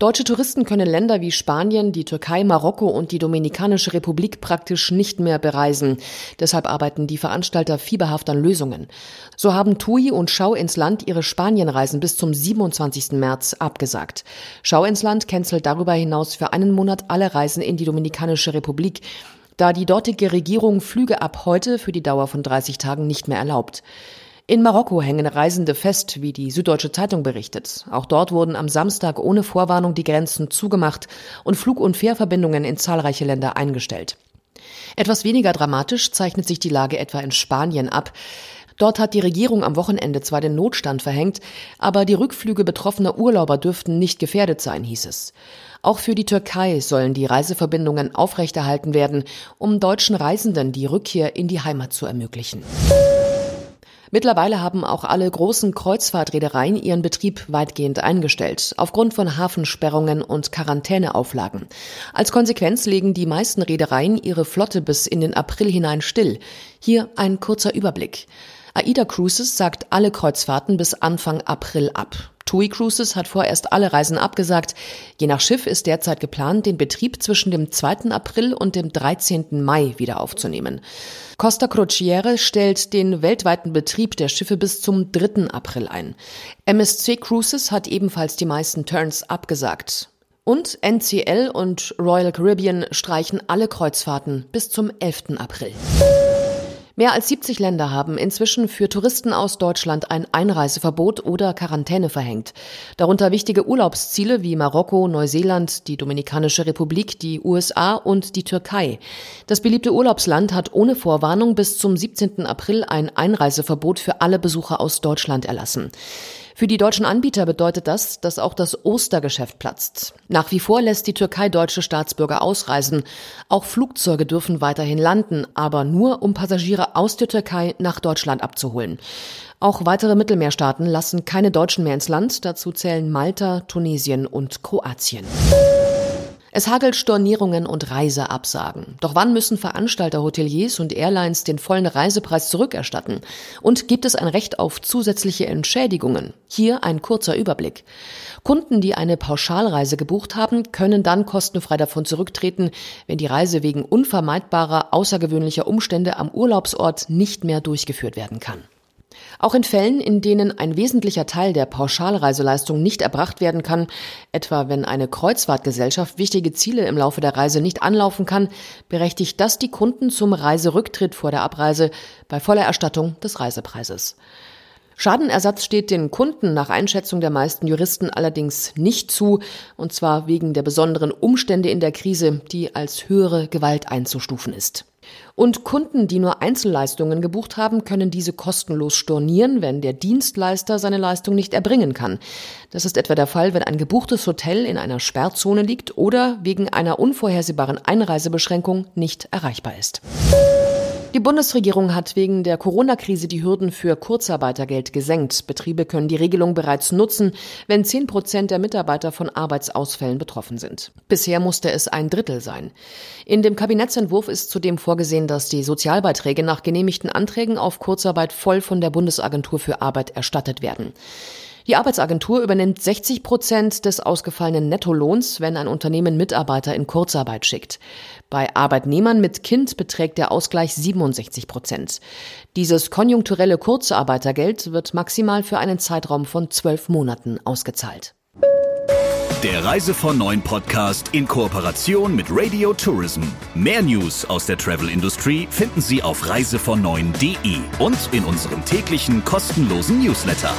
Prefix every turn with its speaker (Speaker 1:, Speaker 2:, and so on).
Speaker 1: Deutsche Touristen können Länder wie Spanien, die Türkei, Marokko und die Dominikanische Republik praktisch nicht mehr bereisen. Deshalb arbeiten die Veranstalter fieberhaft an Lösungen. So haben TUI und Schau ins Land ihre Spanienreisen bis zum 27. März abgesagt. Schau ins Land cancelt darüber hinaus für einen Monat alle Reisen in die Dominikanische Republik da die dortige Regierung Flüge ab heute für die Dauer von 30 Tagen nicht mehr erlaubt. In Marokko hängen Reisende fest, wie die Süddeutsche Zeitung berichtet. Auch dort wurden am Samstag ohne Vorwarnung die Grenzen zugemacht und Flug- und Fährverbindungen in zahlreiche Länder eingestellt. Etwas weniger dramatisch zeichnet sich die Lage etwa in Spanien ab. Dort hat die Regierung am Wochenende zwar den Notstand verhängt, aber die Rückflüge betroffener Urlauber dürften nicht gefährdet sein, hieß es. Auch für die Türkei sollen die Reiseverbindungen aufrechterhalten werden, um deutschen Reisenden die Rückkehr in die Heimat zu ermöglichen. Mittlerweile haben auch alle großen Kreuzfahrtreedereien ihren Betrieb weitgehend eingestellt, aufgrund von Hafensperrungen und Quarantäneauflagen. Als Konsequenz legen die meisten Reedereien ihre Flotte bis in den April hinein still. Hier ein kurzer Überblick. AIDA Cruises sagt alle Kreuzfahrten bis Anfang April ab. TUI Cruises hat vorerst alle Reisen abgesagt. Je nach Schiff ist derzeit geplant, den Betrieb zwischen dem 2. April und dem 13. Mai wieder aufzunehmen. Costa Crociere stellt den weltweiten Betrieb der Schiffe bis zum 3. April ein. MSC Cruises hat ebenfalls die meisten Turns abgesagt. Und NCL und Royal Caribbean streichen alle Kreuzfahrten bis zum 11. April. Mehr als 70 Länder haben inzwischen für Touristen aus Deutschland ein Einreiseverbot oder Quarantäne verhängt. Darunter wichtige Urlaubsziele wie Marokko, Neuseeland, die Dominikanische Republik, die USA und die Türkei. Das beliebte Urlaubsland hat ohne Vorwarnung bis zum 17. April ein Einreiseverbot für alle Besucher aus Deutschland erlassen. Für die deutschen Anbieter bedeutet das, dass auch das Ostergeschäft platzt. Nach wie vor lässt die Türkei deutsche Staatsbürger ausreisen. Auch Flugzeuge dürfen weiterhin landen, aber nur um Passagiere aus der Türkei nach Deutschland abzuholen. Auch weitere Mittelmeerstaaten lassen keine Deutschen mehr ins Land. Dazu zählen Malta, Tunesien und Kroatien. Es hagelt Stornierungen und Reiseabsagen. Doch wann müssen Veranstalter, Hoteliers und Airlines den vollen Reisepreis zurückerstatten? Und gibt es ein Recht auf zusätzliche Entschädigungen? Hier ein kurzer Überblick. Kunden, die eine Pauschalreise gebucht haben, können dann kostenfrei davon zurücktreten, wenn die Reise wegen unvermeidbarer, außergewöhnlicher Umstände am Urlaubsort nicht mehr durchgeführt werden kann. Auch in Fällen, in denen ein wesentlicher Teil der Pauschalreiseleistung nicht erbracht werden kann, etwa wenn eine Kreuzfahrtgesellschaft wichtige Ziele im Laufe der Reise nicht anlaufen kann, berechtigt das die Kunden zum Reiserücktritt vor der Abreise bei voller Erstattung des Reisepreises. Schadenersatz steht den Kunden nach Einschätzung der meisten Juristen allerdings nicht zu, und zwar wegen der besonderen Umstände in der Krise, die als höhere Gewalt einzustufen ist. Und Kunden, die nur Einzelleistungen gebucht haben, können diese kostenlos stornieren, wenn der Dienstleister seine Leistung nicht erbringen kann. Das ist etwa der Fall, wenn ein gebuchtes Hotel in einer Sperrzone liegt oder wegen einer unvorhersehbaren Einreisebeschränkung nicht erreichbar ist. Die Bundesregierung hat wegen der Corona-Krise die Hürden für Kurzarbeitergeld gesenkt. Betriebe können die Regelung bereits nutzen, wenn 10 Prozent der Mitarbeiter von Arbeitsausfällen betroffen sind. Bisher musste es ein Drittel sein. In dem Kabinettsentwurf ist zudem vorgesehen, dass die Sozialbeiträge nach genehmigten Anträgen auf Kurzarbeit voll von der Bundesagentur für Arbeit erstattet werden. Die Arbeitsagentur übernimmt 60 Prozent des ausgefallenen Nettolohns, wenn ein Unternehmen Mitarbeiter in Kurzarbeit schickt. Bei Arbeitnehmern mit Kind beträgt der Ausgleich 67 Prozent. Dieses konjunkturelle Kurzarbeitergeld wird maximal für einen Zeitraum von zwölf Monaten ausgezahlt.
Speaker 2: Der Reise von Neuen Podcast in Kooperation mit Radio Tourism. Mehr News aus der Travel Industry finden Sie auf reisevon und in unserem täglichen kostenlosen Newsletter.